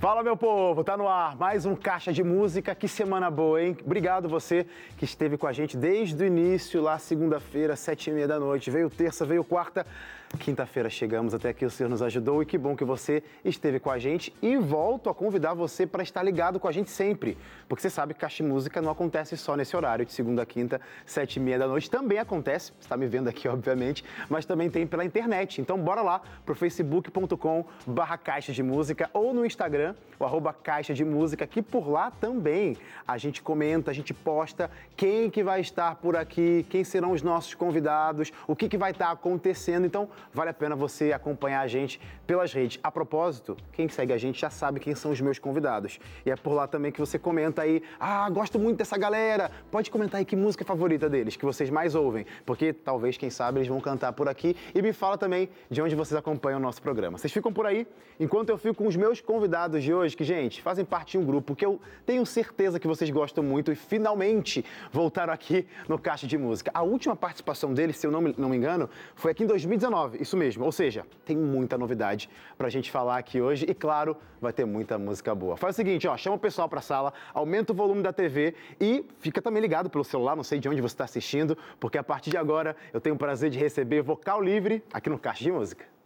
Fala, meu povo, tá no ar mais um Caixa de Música. Que semana boa, hein? Obrigado você que esteve com a gente desde o início, lá segunda-feira, sete e meia da noite. Veio terça, veio quarta. Quinta-feira chegamos até aqui, o Senhor nos ajudou e que bom que você esteve com a gente. E volto a convidar você para estar ligado com a gente sempre, porque você sabe que Caixa Música não acontece só nesse horário, de segunda a quinta, sete e meia da noite. Também acontece, você está me vendo aqui, obviamente, mas também tem pela internet. Então bora lá pro facebook.com barra Caixa de Música ou no Instagram, o arroba Caixa de Música, que por lá também a gente comenta, a gente posta quem que vai estar por aqui, quem serão os nossos convidados, o que, que vai estar acontecendo. Então, vale a pena você acompanhar a gente pelas redes. A propósito, quem segue a gente já sabe quem são os meus convidados. E é por lá também que você comenta aí, ah, gosto muito dessa galera. Pode comentar aí que música favorita deles, que vocês mais ouvem, porque talvez, quem sabe, eles vão cantar por aqui. E me fala também de onde vocês acompanham o nosso programa. Vocês ficam por aí, enquanto eu fico com os meus convidados de hoje, que, gente, fazem parte de um grupo que eu tenho certeza que vocês gostam muito e finalmente voltaram aqui no Caixa de Música. A última participação deles, se eu não me, não me engano, foi aqui em 2019 isso mesmo. Ou seja, tem muita novidade pra gente falar aqui hoje e, claro, vai ter muita música boa. Faz o seguinte, ó, chama o pessoal pra sala, aumenta o volume da TV e fica também ligado pelo celular, não sei de onde você está assistindo, porque a partir de agora eu tenho o prazer de receber Vocal Livre aqui no Caixa de Música.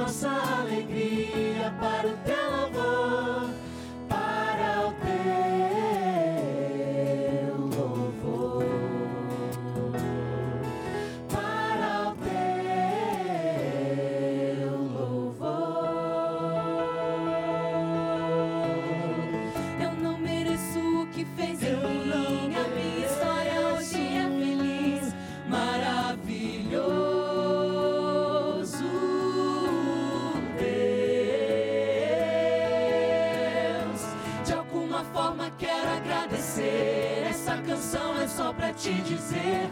nossa alegria para o te dizer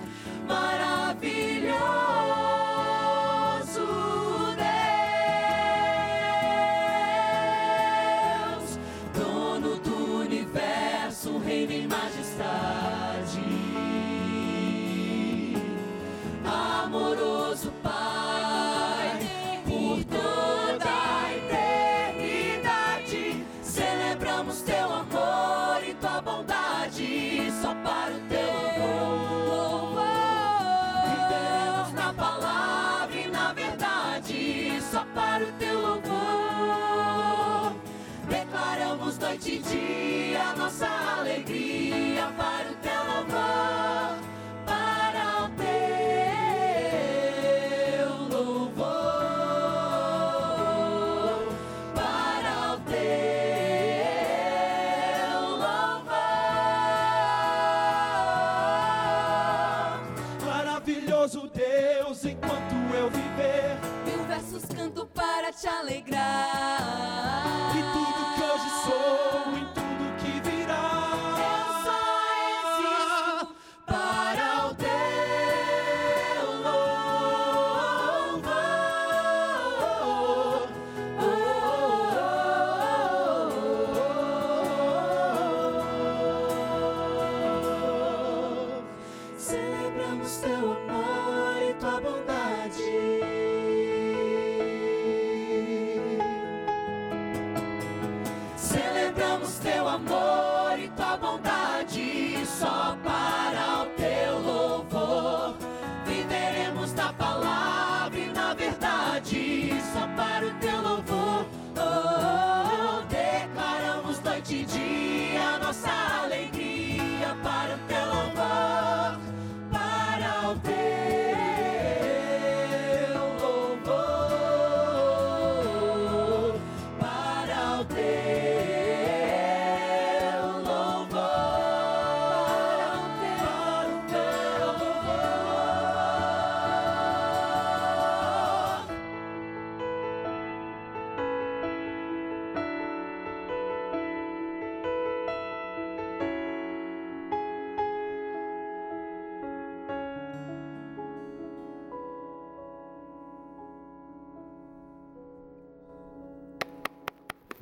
maravilhoso Maravilhoso Deus, enquanto eu viver mil versos canto para te alegrar.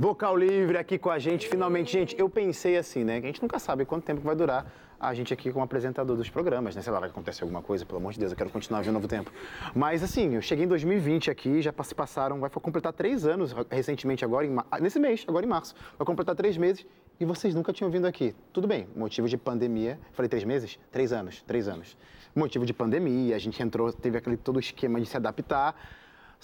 Vocal Livre aqui com a gente, finalmente. Gente, eu pensei assim, né? A gente nunca sabe quanto tempo vai durar a gente aqui como apresentador dos programas, né? Sei lá, vai acontecer alguma coisa, pelo amor de Deus, eu quero continuar vendo novo tempo. Mas assim, eu cheguei em 2020 aqui, já se passaram, vai completar três anos recentemente agora, em ma- nesse mês, agora em março. Vai completar três meses e vocês nunca tinham vindo aqui. Tudo bem, motivo de pandemia. Falei três meses? Três anos, três anos. Motivo de pandemia, a gente entrou, teve aquele todo esquema de se adaptar.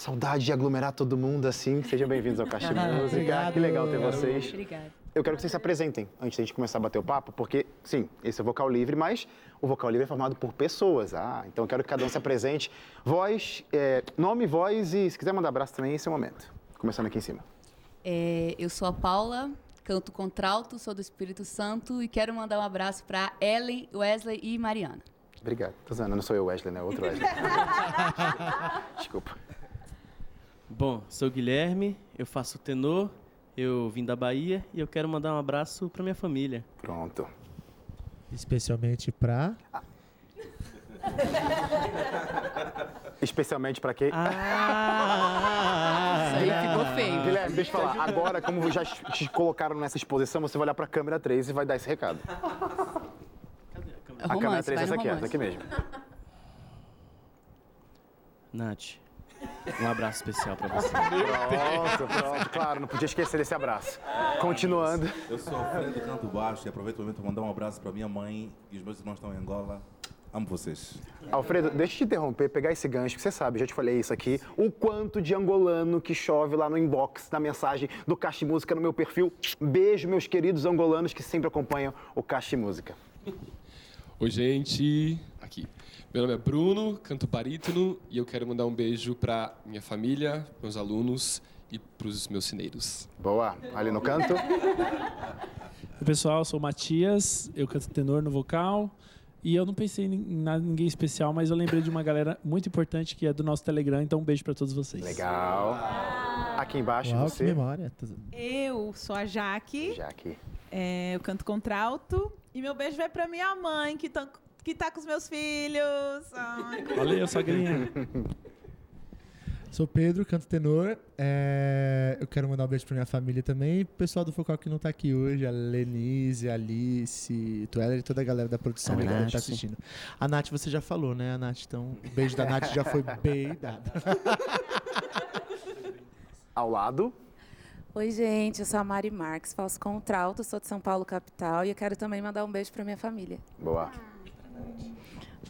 Saudade de aglomerar todo mundo assim. Sejam bem-vindos ao Caixa Música. Obrigado. Que legal ter vocês. Obrigada. Eu quero que vocês se apresentem antes da gente começar a bater o papo, porque, sim, esse é o vocal livre, mas o vocal livre é formado por pessoas. Ah, então eu quero que cada um se apresente. Voz, é, nome, voz e se quiser mandar abraço também, esse é o momento. Começando aqui em cima. É, eu sou a Paula, canto contralto, sou do Espírito Santo e quero mandar um abraço para Ellen, Wesley e Mariana. Obrigado. Tô usando, não sou eu, Wesley, né? Outro Wesley. Desculpa. Bom, sou o Guilherme, eu faço tenor, eu vim da Bahia e eu quero mandar um abraço para minha família. Pronto. Especialmente pra. Especialmente pra quem. Ah! Isso aí ficou feio. Guilherme, deixa eu falar. Agora, como já te colocaram nessa exposição, você vai olhar pra câmera 3 e vai dar esse recado. É A câmera romance, 3 é essa aqui, essa romance. aqui mesmo. Nath, um abraço especial para você. Pronto, pronto. Claro, não podia esquecer desse abraço. Continuando. Eu sou Alfredo Canto Baixo e aproveito o momento para mandar um abraço para minha mãe e os meus irmãos estão em Angola. Amo vocês. Alfredo, deixa eu te interromper, pegar esse gancho, que você sabe, já te falei isso aqui, o quanto de angolano que chove lá no inbox, na mensagem do Caixa Música no meu perfil. Beijo, meus queridos angolanos que sempre acompanham o Caixa Música. Oi, gente. Meu nome é Bruno, canto barítono e eu quero mandar um beijo para minha família, meus alunos e para os meus cineiros. Boa, ali no canto. Oi, pessoal, eu sou o Matias, eu canto tenor no vocal. E eu não pensei em nada, ninguém especial, mas eu lembrei de uma galera muito importante que é do nosso Telegram, então um beijo pra todos vocês. Legal. Aqui embaixo, Uau, você. memória. Eu sou a Jaque, Já aqui. é, eu canto contralto. E meu beijo vai pra minha mãe, que tá, que tá com os meus filhos. Ai, Valeu, sogrinha. Sou Pedro, canto tenor. É, Eu quero mandar um beijo pra minha família também. E pro pessoal do Focal que não tá aqui hoje, a Lenise, a Alice, Tuela e toda a galera da produção que tá assistindo. A Nath você já falou, né, a Nath? Então, o beijo da Nath já foi bem dado. Ao lado. Oi, gente, eu sou a Mari Marques, faço contralto, sou de São Paulo, capital, e eu quero também mandar um beijo para minha família. Boa.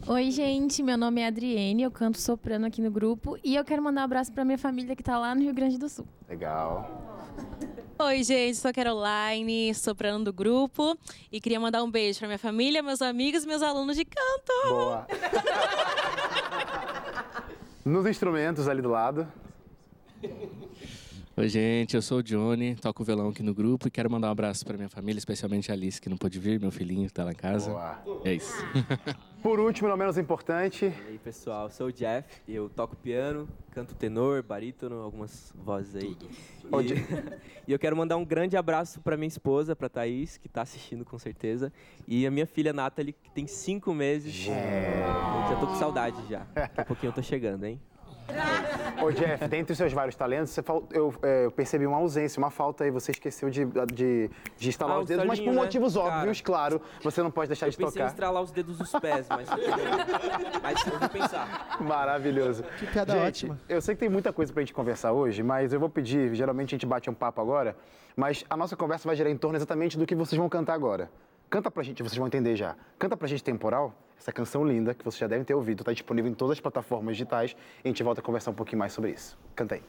Oi, gente, meu nome é Adriene, eu canto soprano aqui no grupo e eu quero mandar um abraço pra minha família que tá lá no Rio Grande do Sul. Legal. Oi, gente, sou a Caroline, soprano do grupo e queria mandar um beijo para minha família, meus amigos e meus alunos de canto. Boa. Nos instrumentos ali do lado. Oi, gente, eu sou o Johnny, toco violão aqui no grupo e quero mandar um abraço para minha família, especialmente a Alice, que não pôde vir, meu filhinho que tá lá em casa. Boa. É isso. Por último, não menos importante, E aí, pessoal, sou o Jeff, eu toco piano, canto tenor, barítono, algumas vozes aí. Ô, E, e eu quero mandar um grande abraço para minha esposa, para Thaís, que está assistindo com certeza, e a minha filha Nathalie, que tem cinco meses. Eu já tô com saudade já. Daqui a pouquinho eu tô chegando, hein? Ô, Jeff, dentre os seus vários talentos, você fal- eu, é, eu percebi uma ausência, uma falta aí. Você esqueceu de, de, de instalar Ah, os dedos, mas por né? motivos óbvios, claro. Você não pode deixar Eu de pensei em tocar. estralar os dedos dos pés, mas... mas eu vou pensar. Maravilhoso. Que piada gente, ótima. Eu sei que tem muita coisa pra gente conversar hoje, mas eu vou pedir, geralmente a gente bate um papo agora, mas a nossa conversa vai girar em torno exatamente do que vocês vão cantar agora. Canta pra gente, vocês vão entender já. Canta pra gente Temporal, essa canção linda que vocês já devem ter ouvido, tá disponível em todas as plataformas digitais e a gente volta a conversar um pouquinho mais sobre isso. Canta aí.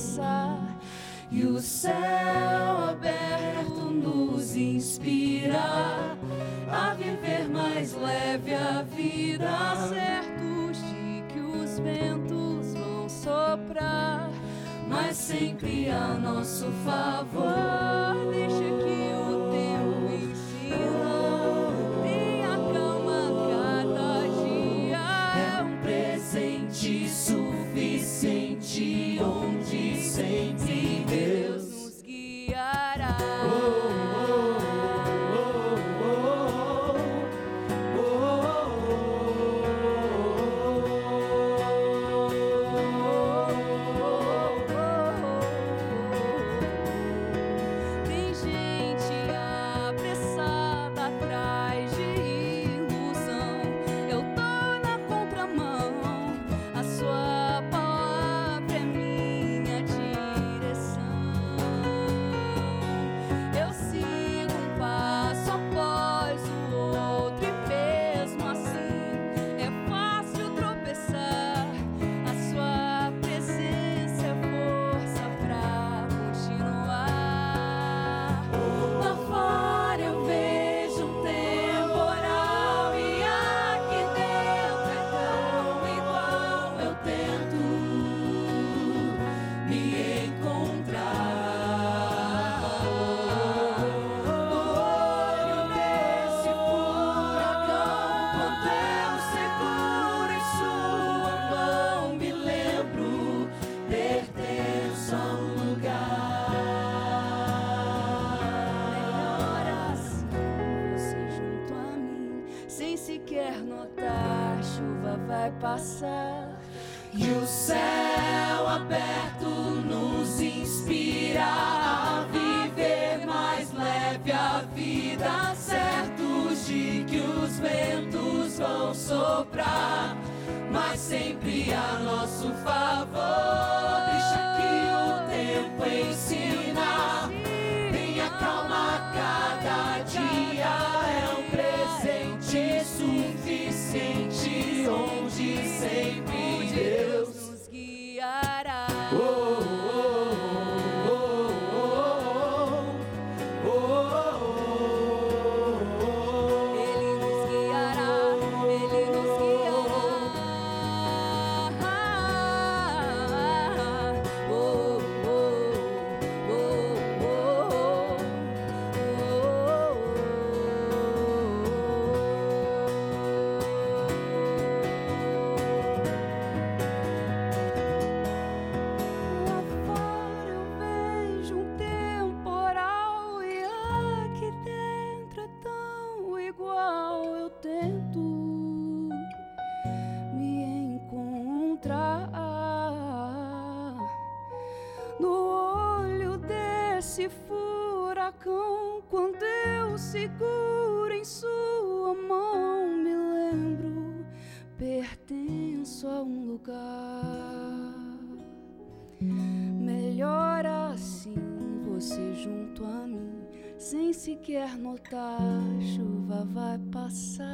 Passar. E o céu aberto nos inspira a viver mais leve a vida, certos de que os ventos vão soprar, mas sempre a nosso favor. Sequer notar, a chuva vai passar.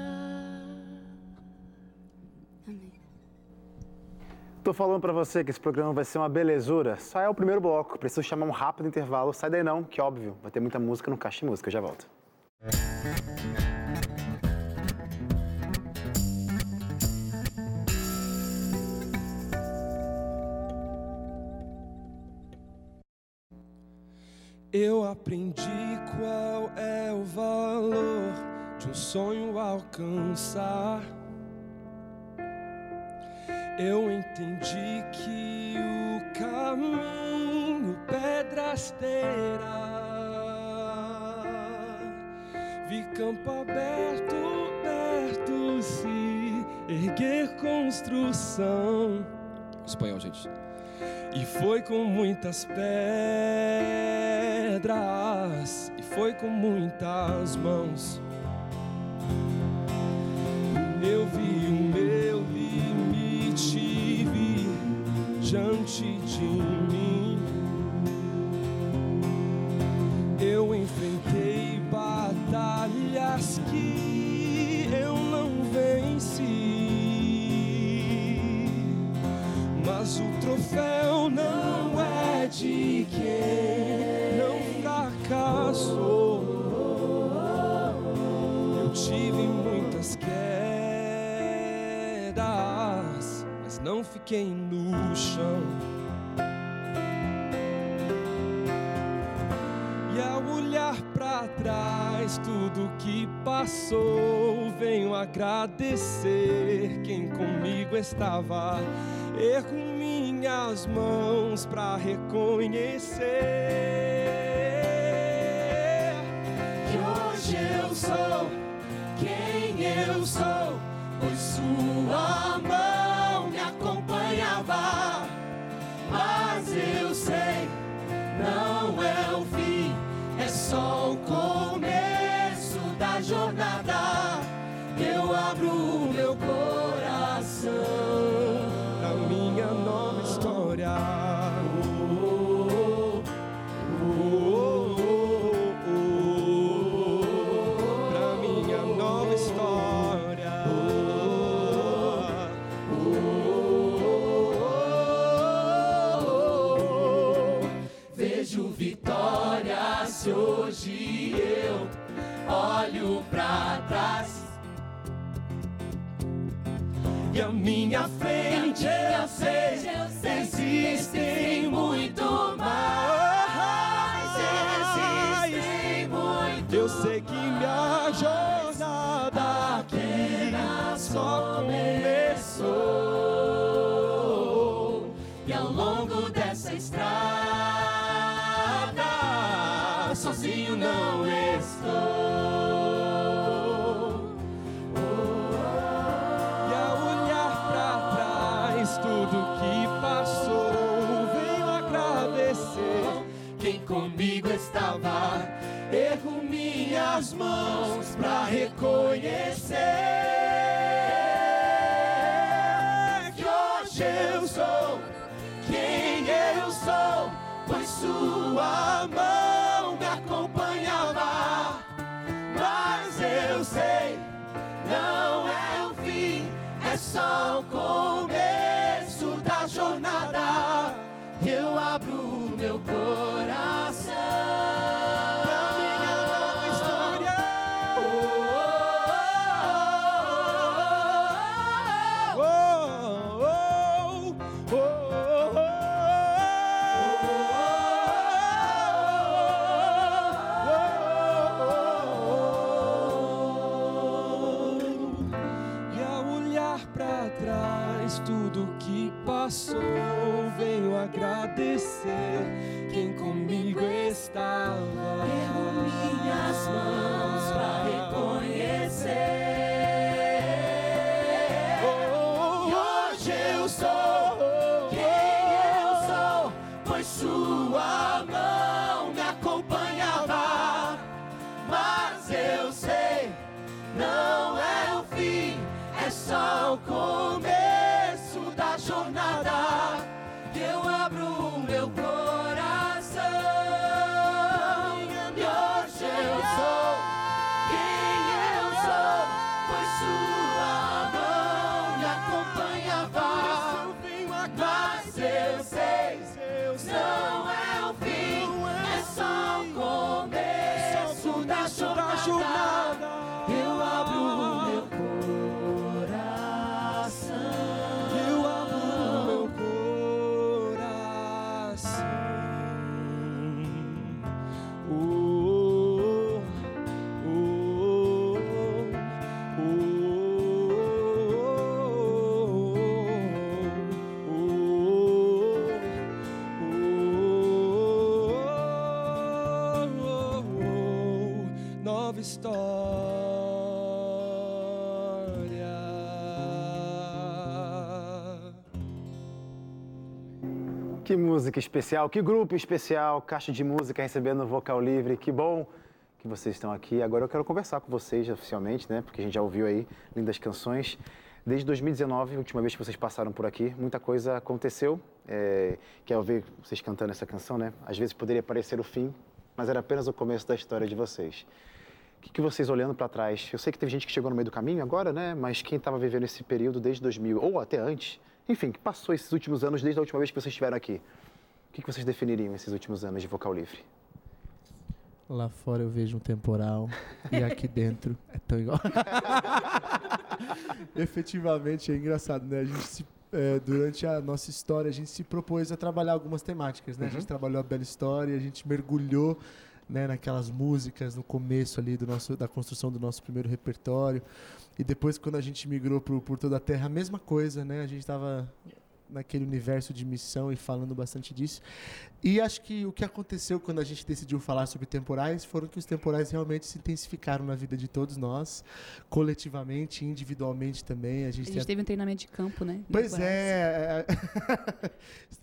Tô falando pra você que esse programa vai ser uma belezura. Só é o primeiro bloco. Preciso chamar um rápido intervalo. Sai daí não, que óbvio, vai ter muita música no Caixa de Música. Eu já volto. Eu aprendi qual é o valor de um sonho alcançar. Eu entendi que o caminho pedra rasteira. Vi campo aberto, perto se erguer construção. Espanhol, gente. E foi com muitas pedras, e foi com muitas mãos. Eu vi o meu limite vir diante de mim. Quem não fracassou. Eu tive muitas quedas, mas não fiquei no chão. E ao olhar pra trás, tudo que passou, venho agradecer quem comigo estava. Ergo minhas mãos pra reconhecer que hoje eu sou quem eu sou, pois sua mão me acompanhava. Mas eu sei, não é o fim, é só o começo da jornada. Tudo que passou, venho agradecer quem comigo estava. Ergo minhas mãos pra reconhecer. Que música especial, que grupo especial, caixa de música recebendo vocal livre. Que bom que vocês estão aqui. Agora eu quero conversar com vocês oficialmente, né? Porque a gente já ouviu aí lindas canções. Desde 2019, a última vez que vocês passaram por aqui, muita coisa aconteceu. É, quero ver vocês cantando essa canção, né? Às vezes poderia parecer o fim, mas era apenas o começo da história de vocês. O que, que vocês olhando para trás? Eu sei que teve gente que chegou no meio do caminho agora, né? Mas quem estava vivendo esse período desde 2000 ou até antes, enfim, que passou esses últimos anos desde a última vez que vocês estiveram aqui. O que, que vocês definiriam esses últimos anos de vocal livre? Lá fora eu vejo um temporal e aqui dentro é tão igual. Efetivamente é engraçado, né? A gente se, é, durante a nossa história a gente se propôs a trabalhar algumas temáticas, né? A gente Uhum. trabalhou a bela história, a gente mergulhou né, naquelas músicas no começo ali do nosso, da construção do nosso primeiro repertório e depois quando a gente migrou pro, por toda a Terra a mesma coisa, né? A gente estava naquele universo de missão e falando bastante disso. E acho que o que aconteceu quando a gente decidiu falar sobre temporais foram que os temporais realmente se intensificaram na vida de todos nós, coletivamente, individualmente também. A A gente, gente tem teve um treinamento de campo, né? Pois Temporais. é,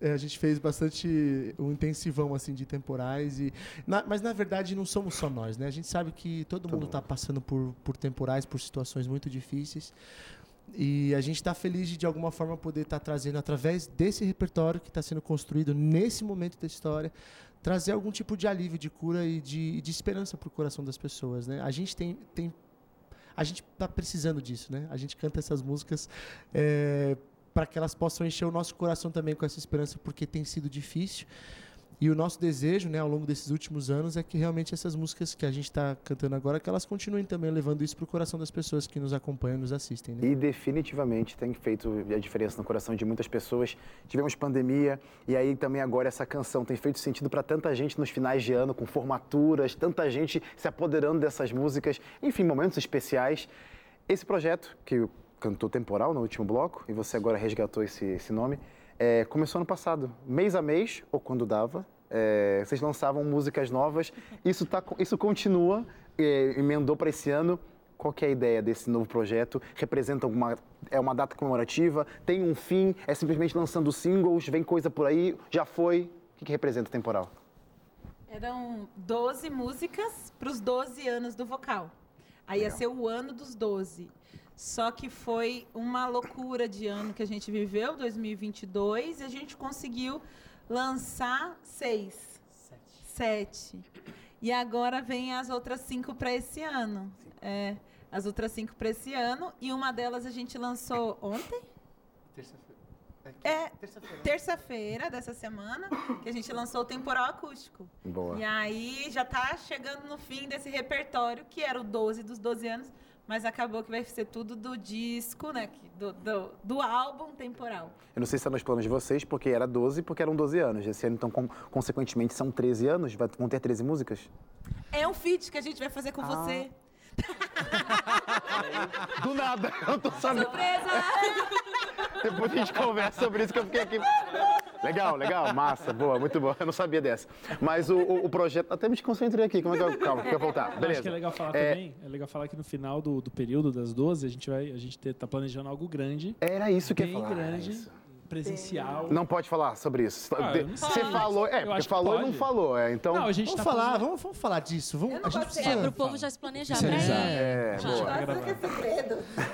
é, a gente fez bastante um intensivão assim de temporais e na- mas na verdade não somos só nós, né? A gente sabe que todo mundo está passando por, por temporais, por situações muito difíceis. E a gente está feliz de, de alguma forma, poder estar trazendo, através desse repertório que está sendo construído nesse momento da história, trazer algum tipo de alívio, de cura e de, de esperança para o coração das pessoas. Né? A gente tem, tem a gente está precisando disso, né? A gente canta essas músicas para que elas possam encher o nosso coração também com essa esperança, porque tem sido difícil. E o nosso desejo, né, ao longo desses últimos anos, é que realmente essas músicas que a gente está cantando agora, que elas continuem também levando isso para o coração das pessoas que nos acompanham, nos assistem. Né? E definitivamente tem feito a diferença no coração de muitas pessoas. Tivemos pandemia e aí também agora essa canção tem feito sentido para tanta gente nos finais de ano, com formaturas, tanta gente se apoderando dessas músicas, enfim, momentos especiais. Esse projeto, que cantou Temporal no último bloco, e você agora resgatou esse, esse nome, é, começou ano passado, mês a mês, ou quando dava. é, vocês lançavam músicas novas, isso, tá, isso continua, é, emendou para esse ano. Qual que é a ideia desse novo projeto? Representa alguma. É uma data comemorativa? Tem um fim? É simplesmente lançando singles? Vem coisa por aí? Já foi? O que, que representa o temporal? Eram 12 músicas para os 12 anos do vocal. Aí ia Legal. ser o ano dos 12. Só que foi uma loucura de ano que a gente viveu, 2022, e a gente conseguiu lançar seis. Sete. E agora vem as outras cinco para esse ano. É, as outras cinco para esse ano. E uma delas a gente lançou ontem? É, terça-feira dessa semana, que a gente lançou o Temporal Acústico. Boa. E aí já tá chegando no fim desse repertório, que era o 12 dos 12 anos, mas acabou que vai ser tudo do disco, né? Do, do, do álbum Temporal. Eu não sei se está nos planos de vocês, porque era 12, porque eram 12 anos. Esse ano, então, com- consequentemente, são 13 anos. Vai, vão ter 13 músicas? É um feat que a gente vai fazer com Ah. você. Do nada, eu tô sabendo. Surpresa! Depois a gente conversa sobre isso que eu fiquei aqui. Legal, legal, massa, boa, muito boa. Eu não sabia dessa. Mas o, o, o projeto. Até me desconcentrei aqui. Como é que eu. Calma, quer voltar? Beleza. Acho que é legal falar É, também. É legal falar que no final do, do período das 12, a gente vai. A gente te- tá planejando algo grande. Era isso que eu ia falar, grande. Presencial. Não pode falar sobre isso. Ah, Você sei. falou, é, Eu porque falou e não falou. É, então. Não, a gente Vamos tá falar, falando- vamos, vamos falar disso. Vamos, a gente precisa. É, pro povo já se planejar. Pra- É, boa.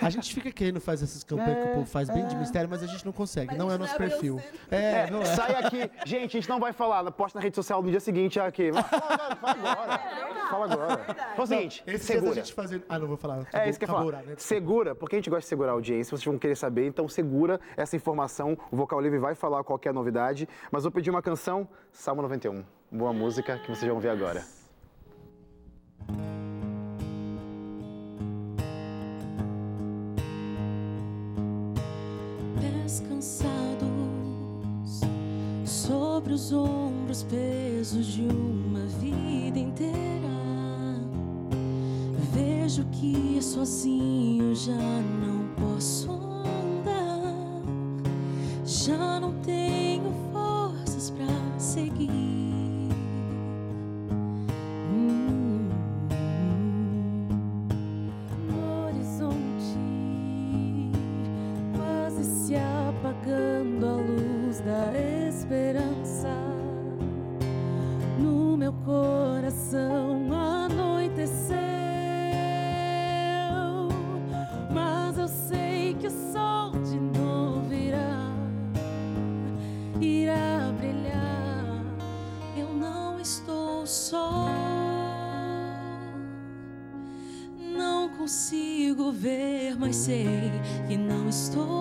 A gente fica querendo fazer essas campanhas que o povo faz bem de mistério, mas a gente não consegue. não é nosso perfil. É, É, não é. sai aqui. Gente, a gente não vai falar. Posta na rede social no dia seguinte aqui. Fala, fala, fala agora. Fala agora. Fala o seguinte, Esse segura. gente fazer. Ah, não vou falar. É isso que eu falar. né? Segura, porque a gente gosta de segurar a audiência, vocês vão querer saber, então segura essa informação. O Vocal Livre vai falar qualquer é novidade, mas vou pedir uma canção, Salmo 91. Boa música que vocês vão ouvir agora. Pés cansados, sobre os ombros pesos de uma vida inteira. Vejo que sozinho já não posso andar já não tenho forças para seguir. Hum, hum. O horizonte quase se apagando a luz da esperança. sei que não estou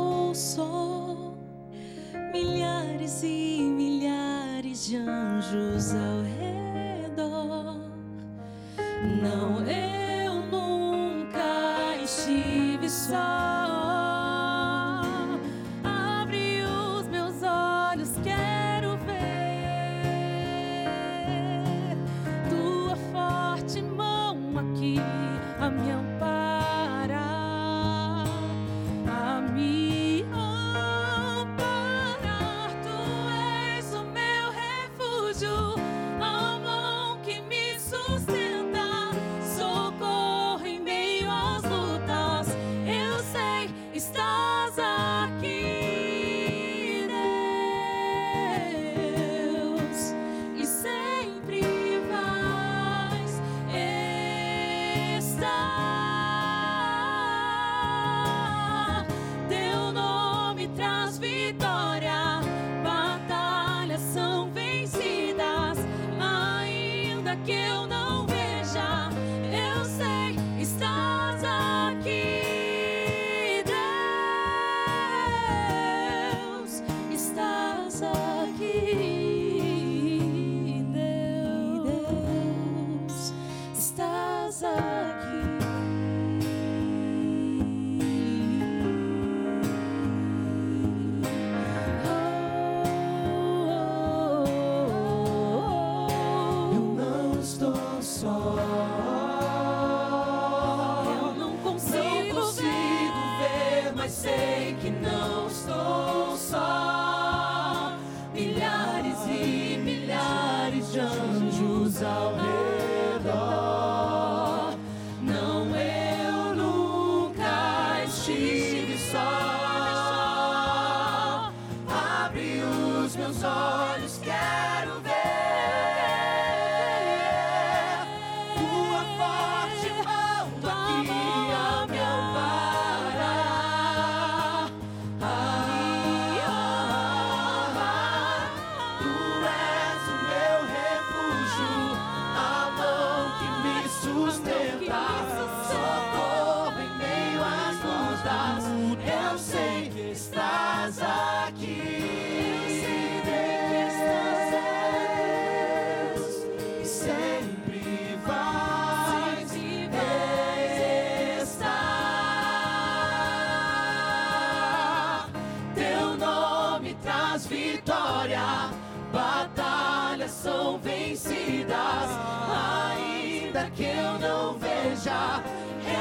que eu não veja.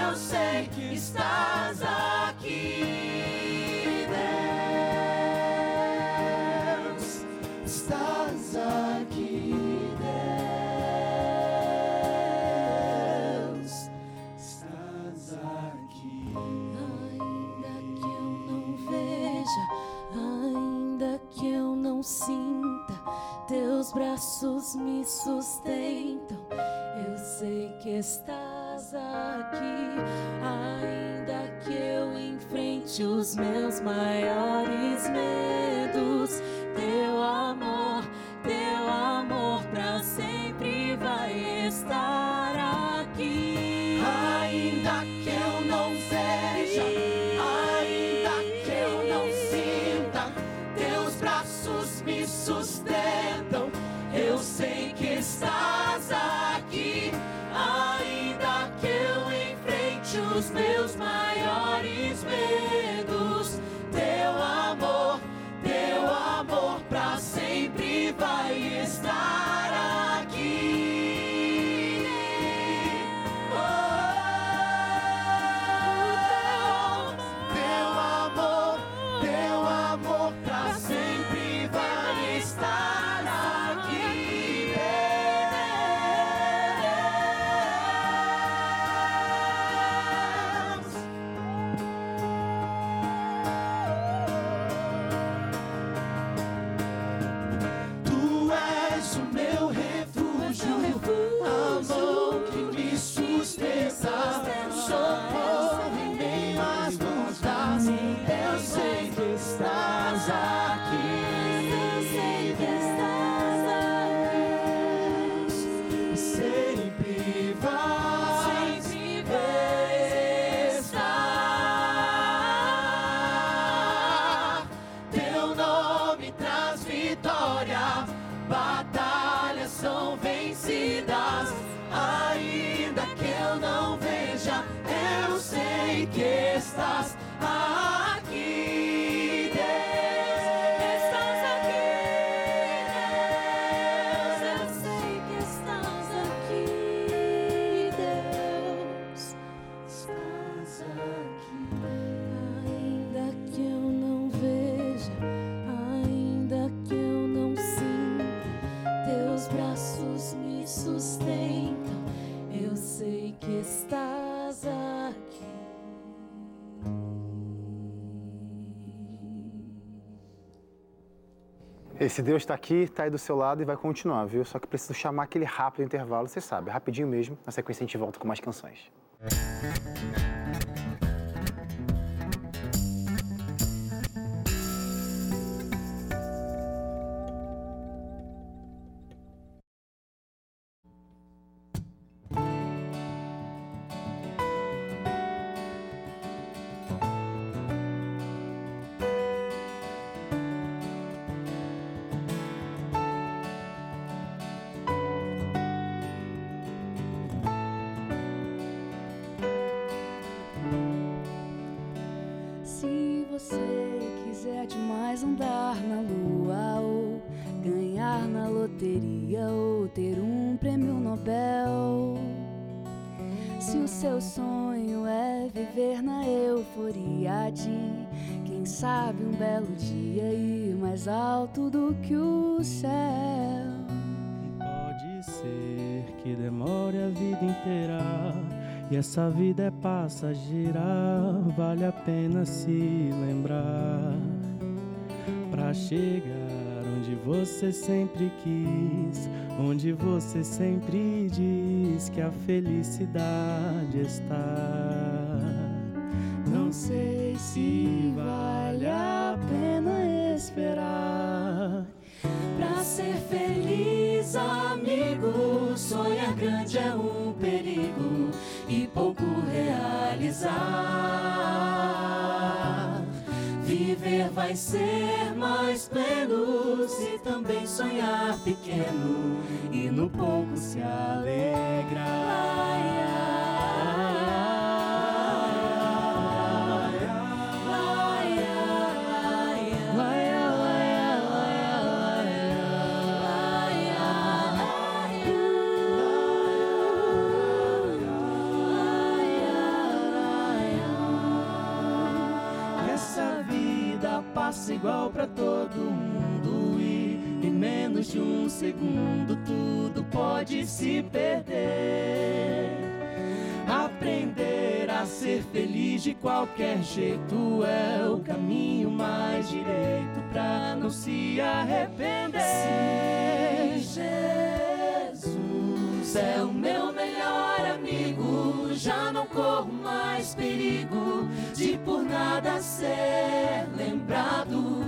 Eu sei que estás aí. estás aqui, ainda que eu enfrente os meus maiores medos. Esse Deus está aqui, está aí do seu lado e vai continuar, viu? Só que preciso chamar aquele rápido intervalo, você sabe, rapidinho mesmo. Na sequência a gente volta com mais canções. Se sonho é viver na euforia de quem sabe um belo dia ir mais alto do que o céu. Pode ser que demore a vida inteira. E essa vida é passageira, vale a pena se lembrar. Pra chegar onde você sempre quis, onde você sempre diz que a felicidade está. Não sei se vale a pena esperar. Pra ser feliz, amigo, sonhar grande é um perigo e pouco realizar. Viver vai ser mais pleno se também sonhar pequeno e no pouco se Essa igual pra todo mundo e em menos de um segundo tudo pode se perder. Aprender a ser feliz de qualquer jeito é o caminho mais direito pra não se arrepender. Jesus é o meu melhor amigo, já não corro mais perigo de por nada ser lembrado.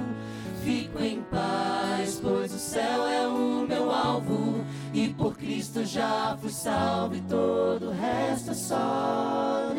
Fico em paz, pois o céu é o meu alvo e por Cristo já fui salvo e todo o resto é só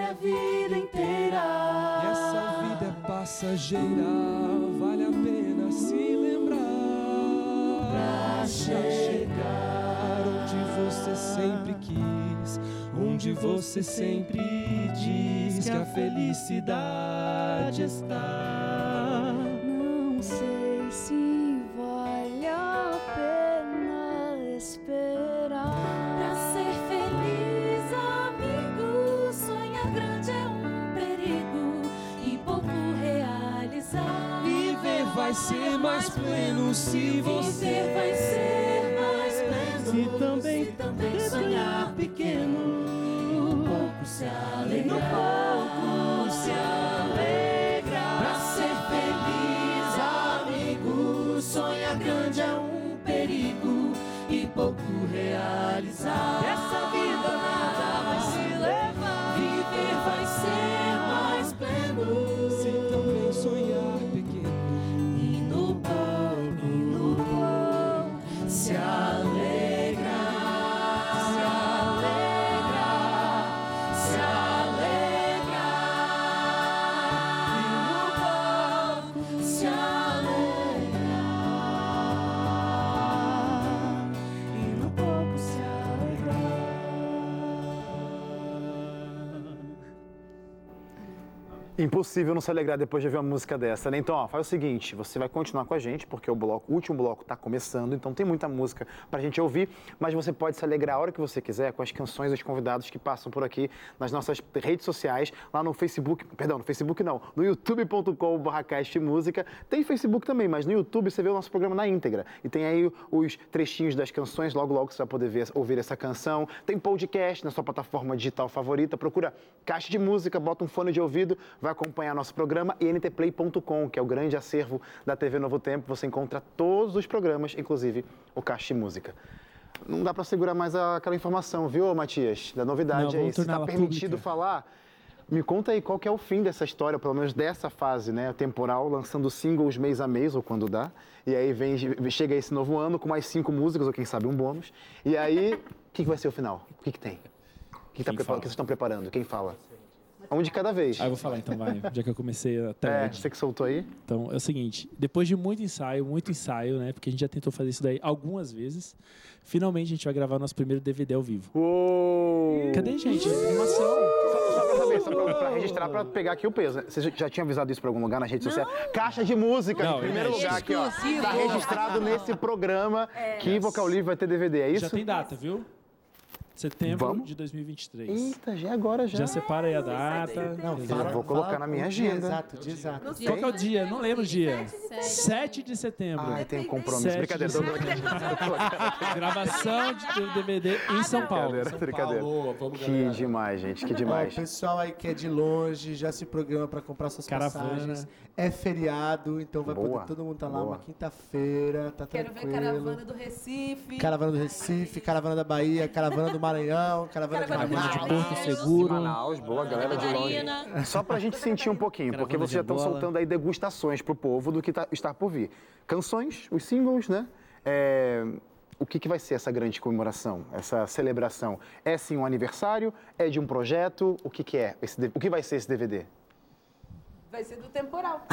a vida inteira. E essa vida é passageira, vale a pena se lembrar. Pra chegar onde você sempre quis, onde você sempre diz que a felicidade está. Vai ser mais pleno se você vai ser mais pleno se também, também sonhar pequeno. Pouco se alegrar. Um pouco se alegrar. Pra ser feliz, amigo, sonhar grande é um perigo e pouco realizar. Impossível não se alegrar depois de ouvir uma música dessa, né? Então, ó, faz o seguinte, você vai continuar com a gente, porque o, bloco, o último bloco está começando, então tem muita música pra gente ouvir, mas você pode se alegrar a hora que você quiser com as canções dos convidados que passam por aqui nas nossas redes sociais, lá no Facebook, perdão, no Facebook não, no youtube.com.br música. Tem Facebook também, mas no YouTube você vê o nosso programa na íntegra. E tem aí os trechinhos das canções, logo logo você vai poder ver, ouvir essa canção. Tem podcast na sua plataforma digital favorita, procura Caixa de Música, bota um fone de ouvido, vai acompanhar nosso programa e ntplay.com, que é o grande acervo da TV Novo Tempo. Você encontra todos os programas, inclusive o Caixa Música. Não dá para segurar mais aquela informação, viu, Matias? Da novidade Não, aí. Se está permitido pública. falar, me conta aí qual que é o fim dessa história, pelo menos dessa fase, né, temporal, lançando singles mês a mês, ou quando dá. E aí vem, chega esse novo ano com mais cinco músicas, ou quem sabe um bônus. E aí, o que, que vai ser o final? O que, que tem? O que, que, tá o que vocês estão preparando? Quem fala? Um de cada vez. Ah, eu vou falar então, vai. Já que eu comecei a É, você que soltou aí? Então, é o seguinte. Depois de muito ensaio, muito ensaio, né? Porque a gente já tentou fazer isso daí algumas vezes. Finalmente a gente vai gravar nosso primeiro DVD ao vivo. Uou! Cadê, gente? Animação. Só, só pra saber, só pra, pra registrar, pra pegar aqui o peso. né? Você já tinha avisado isso pra algum lugar na rede social? Caixa de música, Não, em primeiro é lugar aqui, ó. Tá registrado nesse programa que Vocal Livre vai ter DVD, é isso? Já tem data, viu? Setembro Vamos? de 2023. Eita, já é agora já. Já separa aí a data. Não, fala- vou colocar fala na minha agenda. Exato, dia exato. Qual que é o dia? Não lembro o dia. 7 de setembro. Ai, tem um compromisso. 7 Brincadeira, setembro. Gravação de do DVD em São Paulo. Brincadeira, brincadeira. Que demais, gente, que demais. o pessoal aí que é de longe já se programa para comprar suas Caravana. passagens. É feriado, então vai Boa, poder todo mundo tá lá boa. uma quinta-feira, tá Quero ver tranquilo. caravana do Recife. Caravana do Recife, caravana da Bahia, caravana do Maranhão, caravana, Caravana de de Manaus. Porto Seguro. Manaus, boa, galera de longe. Só pra gente sentir um pouquinho, porque Caravana vocês já de estão soltando aí degustações pro povo do que tá, está por vir. Canções, os singles, né? É, o que, que vai ser essa grande comemoração, essa celebração? É sim um aniversário? É de um projeto? O que, que é? Esse, o que vai ser esse DVD? Vai ser do temporal.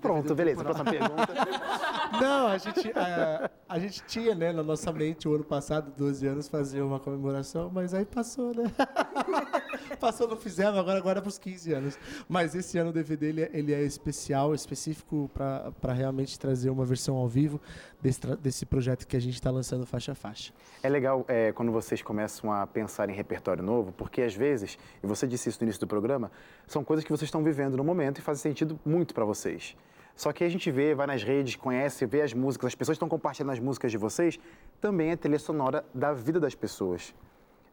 Pronto, beleza. Próxima pergunta. Não, a gente, a, a gente tinha, né, na nossa mente, o ano passado, 12 anos, fazer uma comemoração, mas aí passou, né? passou, não fizemos, agora agora é para os 15 anos. Mas esse ano o DVD ele, é- ele é especial, específico para realmente trazer uma versão ao vivo desse, desse projeto que a gente está lançando faixa a faixa. É legal é, quando vocês começam a pensar em repertório novo, porque às vezes, e você disse isso no início do programa, são coisas que vocês estão vivendo no momento e fazem sentido muito para vocês. Só que a gente vê, vai nas redes, conhece, vê as músicas, as pessoas estão compartilhando as músicas de vocês, também é trilha sonora da vida das pessoas.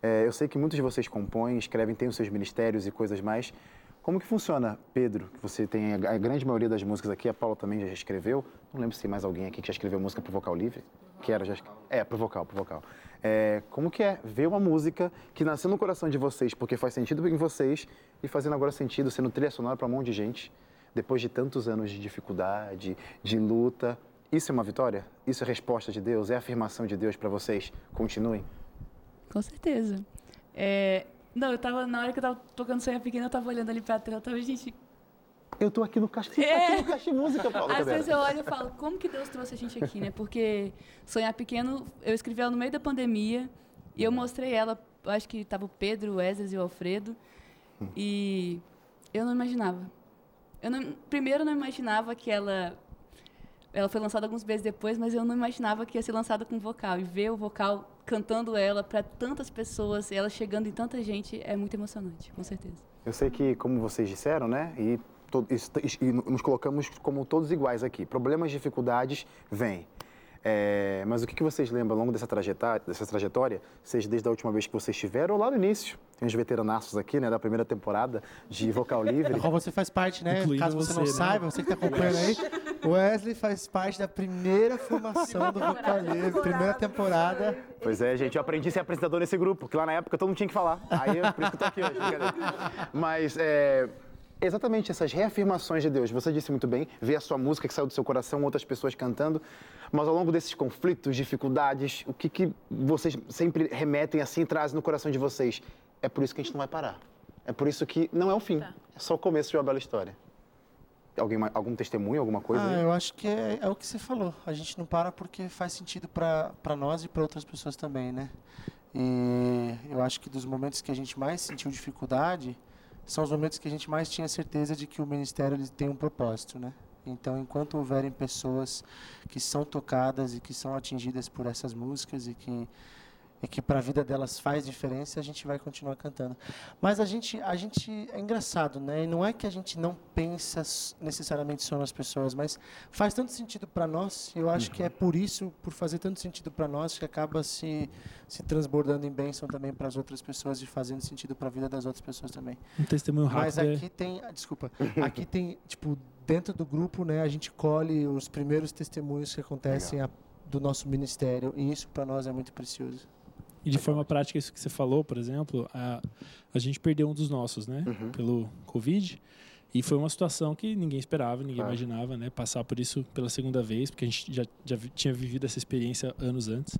É, eu sei que muitos de vocês compõem, escrevem, têm os seus ministérios e coisas mais. Como que funciona, Pedro, que você tem a grande maioria das músicas aqui, a Paula também já escreveu, não lembro se tem mais alguém aqui que já escreveu música pro Vocal Livre, que era já... É, pro Vocal, pro Vocal. É, como que é ver uma música que nasceu no coração de vocês, porque faz sentido em vocês, e fazendo agora sentido, sendo trilha sonora para um monte de gente, depois de tantos anos de dificuldade, de luta. Isso é uma vitória? Isso é resposta de Deus? É afirmação de Deus para vocês? Continuem. Com certeza. É, não, eu tava, na hora que eu tava tocando Sonha Pequena, eu tava olhando ali pra tela, eu tava, gente... Eu tô aqui no caixa, É. aqui no caixa de música, Paula. Às vezes eu olho e falo, como que Deus trouxe a gente aqui, né? Porque Sonhar Pequeno, eu escrevi ela no meio da pandemia e eu mostrei ela, acho que tava o Pedro, o Esdras e o Alfredo, e eu não imaginava. Eu não, primeiro, eu não imaginava que ela... Ela foi lançada alguns meses depois, mas eu não imaginava que ia ser lançada com vocal. E ver o vocal cantando ela para tantas pessoas, ela chegando em tanta gente, é muito emocionante, com certeza. Eu sei que, como vocês disseram, né? E, e nos colocamos como todos iguais aqui. Problemas, dificuldades, vêm. É, mas o que, que vocês lembram ao longo dessa trajetória, dessa trajetória, seja desde a última vez que vocês estiveram ou lá no início? Tem uns veteranaços aqui, né, da primeira temporada de Vocal Livre. Da qual você faz parte, né? Incluindo Caso você, você, não né? saiba, você que está acompanhando aí, o Wesley faz parte da primeira formação do Vocal Livre, primeira temporada. Pois é, gente, eu aprendi a ser apresentador nesse grupo, que lá na época todo mundo tinha que falar. Aí, é por isso que eu tô aqui hoje, brincadeira. Mas, é, exatamente essas reafirmações de Deus. Você disse muito bem, ver a sua música que saiu do seu coração, outras pessoas cantando. Mas ao longo desses conflitos, dificuldades, o que, que vocês sempre remetem assim, trazem no coração de vocês? É por isso que a gente não vai parar. É por isso que não é o fim, é só o começo de uma bela história. Alguém, algum testemunho, alguma coisa? Ah, eu acho que é, é o que você falou. A gente não para porque faz sentido para nós e para outras pessoas também, né? E eu acho que dos momentos que a gente mais sentiu dificuldade são os momentos que a gente mais tinha certeza de que o ministério ele tem um propósito, né? Então, enquanto houverem pessoas que são tocadas e que são atingidas por essas músicas e que e que para a vida delas faz diferença, a gente vai continuar cantando. Mas a gente, a gente é engraçado, né? E não é que a gente não pensa necessariamente só nas pessoas, mas faz tanto sentido para nós. Eu acho que é por isso, por fazer tanto sentido para nós, que acaba se se transbordando em bênção também para as outras pessoas e fazendo sentido para a vida das outras pessoas também. Um testemunho rápido. Mas é- aqui tem, ah, desculpa, aqui tem tipo dentro do grupo, né? A gente colhe os primeiros testemunhos que acontecem a- do nosso ministério e isso para nós é muito precioso. E de forma prática, isso que você falou, por exemplo, a, a gente perdeu um dos nossos, né? Uhum. Pelo Covid. E foi uma situação que ninguém esperava, ninguém Claro. imaginava, né? Passar por isso pela segunda vez, porque a gente já, já tinha vivido essa experiência anos antes.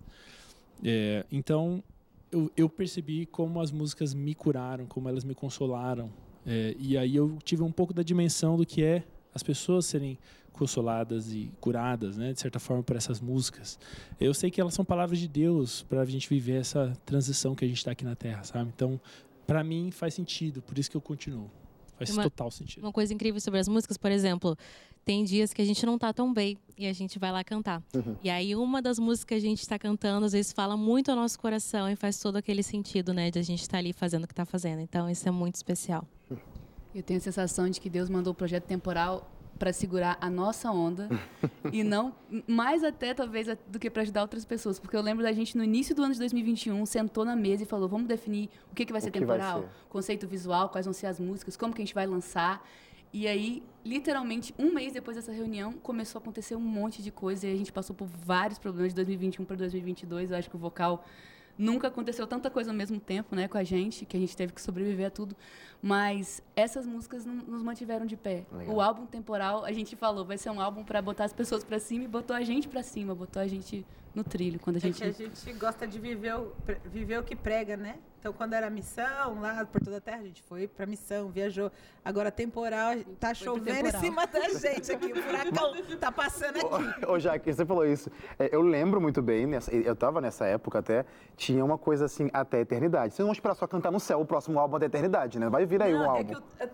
É, então, eu, eu percebi como as músicas me curaram, como elas me consolaram. É, e aí eu tive um pouco da dimensão do que é as pessoas serem consoladas e curadas, né, de certa forma, por essas músicas. Eu sei que elas são palavras de Deus para a gente viver essa transição que a gente está aqui na Terra, sabe? Então, para mim faz sentido, por isso que eu continuo. Faz Uma- total sentido. Uma coisa incrível sobre as músicas, por exemplo, tem dias que a gente não tá tão bem e a gente vai lá cantar. Uhum. E aí uma das músicas que a gente está cantando, às vezes fala muito ao nosso coração e faz todo aquele sentido, né, de a gente estar ali fazendo o que está fazendo. Então isso é muito especial. Eu tenho a sensação de que Deus mandou o projeto temporal para segurar a nossa onda e não mais até talvez do que para ajudar outras pessoas, porque eu lembro da gente no início do ano de 2021 sentou na mesa e falou: "Vamos definir o que que vai ser que vai temporal, ser?" conceito visual, quais vão ser as músicas, como que a gente vai lançar". E aí, literalmente, um mês depois dessa reunião, começou a acontecer um monte de coisa e a gente passou por vários problemas de 2021 para 2022. Eu acho que o vocal nunca aconteceu tanta coisa ao mesmo tempo, né, com a gente, que a gente teve que sobreviver a tudo. Mas essas músicas nos mantiveram de pé. Legal. O álbum temporal, a gente falou, vai ser um álbum para botar as pessoas para cima e botou a gente para cima, botou a gente no trilho quando a É gente que a gente gosta de viver o, viver o que prega, né? Então, quando era missão, lá por toda a terra, a gente foi pra missão, viajou. Agora, temporal, tá chovendo em cima da gente aqui. O furacão tá passando aqui. Ô, Jaque, você falou isso. É, Eu lembro muito bem, nessa- eu tava nessa época até, tinha uma coisa assim, até a eternidade. Vocês não vão esperar só cantar no céu o próximo álbum até a eternidade, né? Vai vir aí um Não, é álbum. é-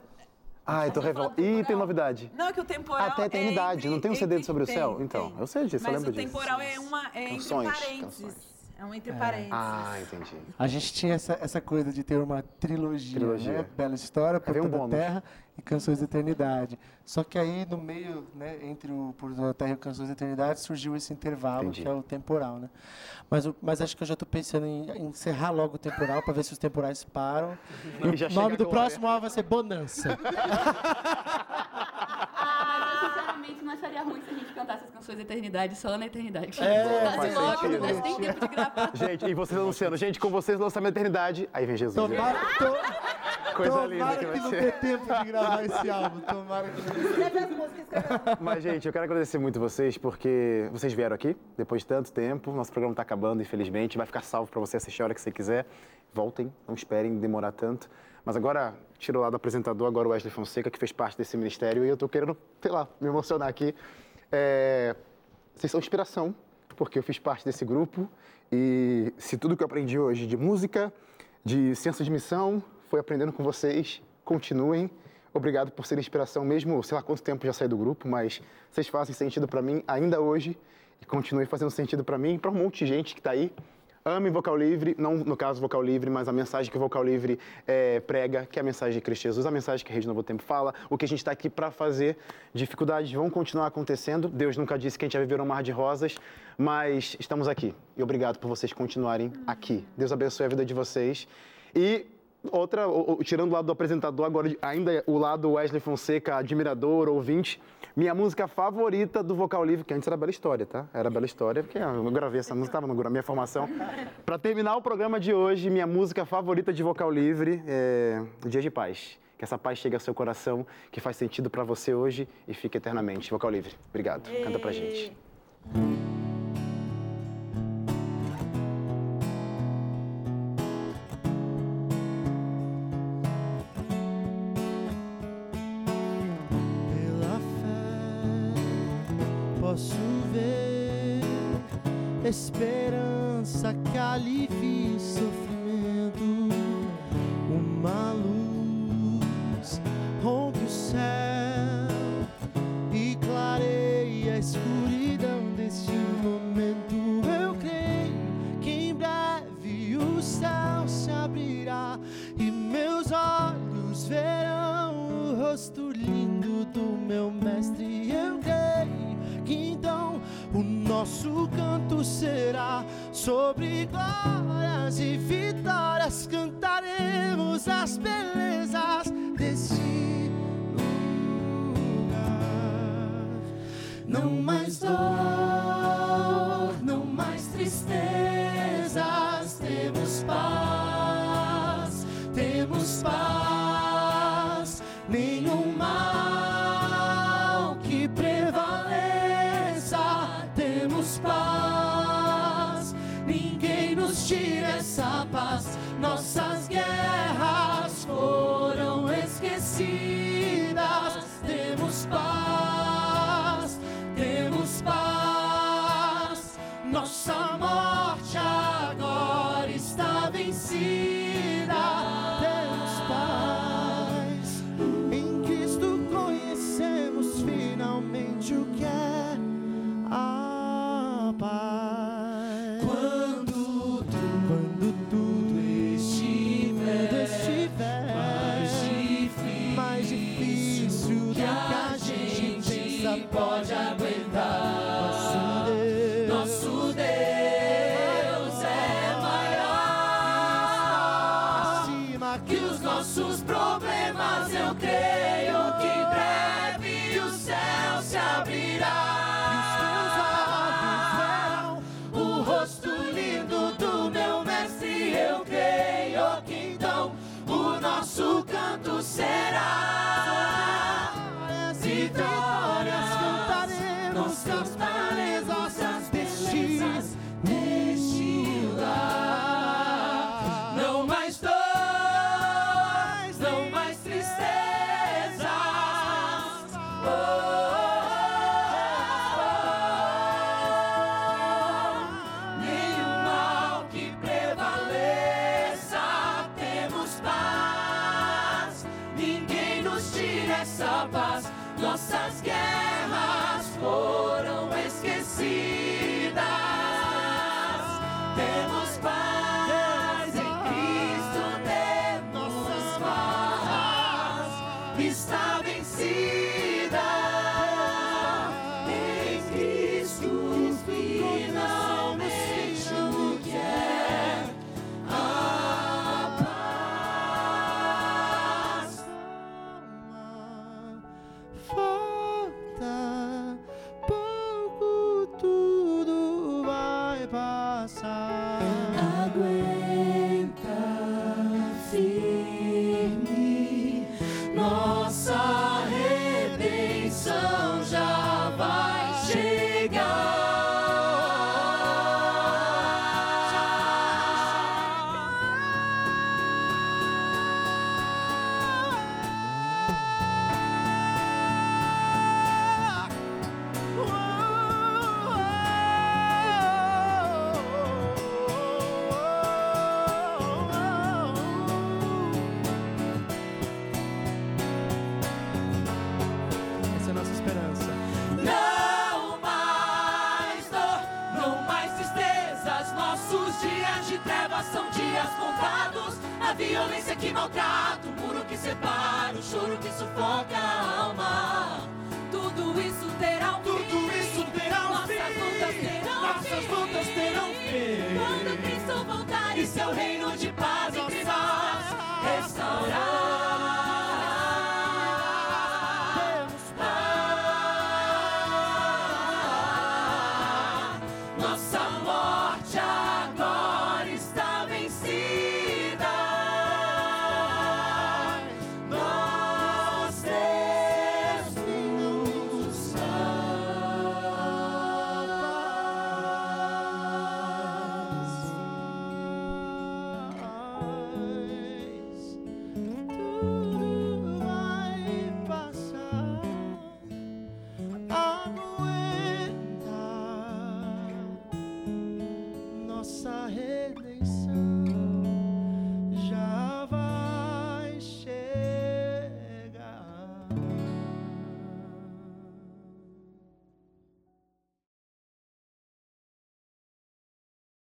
Ah, eu tô revelando. Ih, tem novidade. não, é que o temporal. Até a eternidade. é entre- não tem um CD entre- sobre o tem, céu? tem. Então, eu sei disso, eu Mas lembro o disso. temporal é, uma, é entre Canções, parênteses. É um entre parênteses. Ah, entendi. A gente tinha essa, essa coisa de ter uma trilogia, Trilogia. né? Bela História, Por Aí vem um Toda a bônus. Terra e Canções da Eternidade. Só que aí, no meio, né, entre o Por a Terra e o Canções da Eternidade, surgiu esse intervalo, Entendi. que é o temporal, né? Mas, o- mas acho que eu já estou pensando em, em encerrar logo o temporal, para ver se os temporais param. E E já o nome do próximo álbum vai ser Bonança. Ah, mas, não acharia ruim se a gente cantasse as canções da eternidade só na eternidade. É, faz logo, sentido. não nem tempo de gravar. Gente, e vocês anunciando, gente, com vocês lançamento da eternidade. Aí vem Jesus. Tomara, to- Coisa tomara linda que que vai não ser. dê tempo de gravar esse álbum. Tomara que. Mas, gente, eu quero agradecer muito vocês, porque vocês vieram aqui depois de tanto tempo. Nosso programa está acabando, infelizmente. Vai ficar salvo para você assistir a hora que você quiser. Voltem, não esperem demorar tanto. Mas agora, tiro lá do apresentador, agora o Wesley Fonseca, que fez parte desse ministério, e eu tô querendo, sei lá, me emocionar aqui. É, Vocês são inspiração, porque eu fiz parte desse grupo. E se tudo que eu aprendi hoje de música, de senso de missão, foi aprendendo com vocês, continuem. Obrigado por ser inspiração, mesmo, sei lá quanto tempo já saí do grupo, mas vocês fazem sentido para mim ainda hoje e continuem fazendo sentido para mim e para um monte de gente que está aí Ame Vocal Livre, não no caso Vocal Livre, mas a mensagem que o Vocal Livre é, prega, que é a mensagem de Cristo Jesus, a mensagem que a Rede Novo Tempo fala, o que a gente está aqui para fazer. Dificuldades vão continuar acontecendo. Deus nunca disse que a gente vai viver um mar de rosas, mas estamos aqui. E obrigado por vocês continuarem aqui. Deus abençoe a vida de vocês. E outra, tirando o lado do apresentador, agora ainda o lado Wesley Fonseca, admirador, ouvinte, minha música favorita do Vocal Livre, que antes era Bela História, tá? Era Bela História, porque eu gravei essa música, estava na minha formação. Para terminar o programa de hoje, minha música favorita de Vocal Livre é Dia de Paz. Que essa paz chegue ao seu coração, que faz sentido para você hoje e fique eternamente. Vocal Livre, obrigado. Canta pra gente. E meus olhos verão o rosto lindo do meu mestre. Eu creio que então o nosso canto será sobre glórias e vitórias. Cantaremos as belezas deste lugar. Não mais dor, se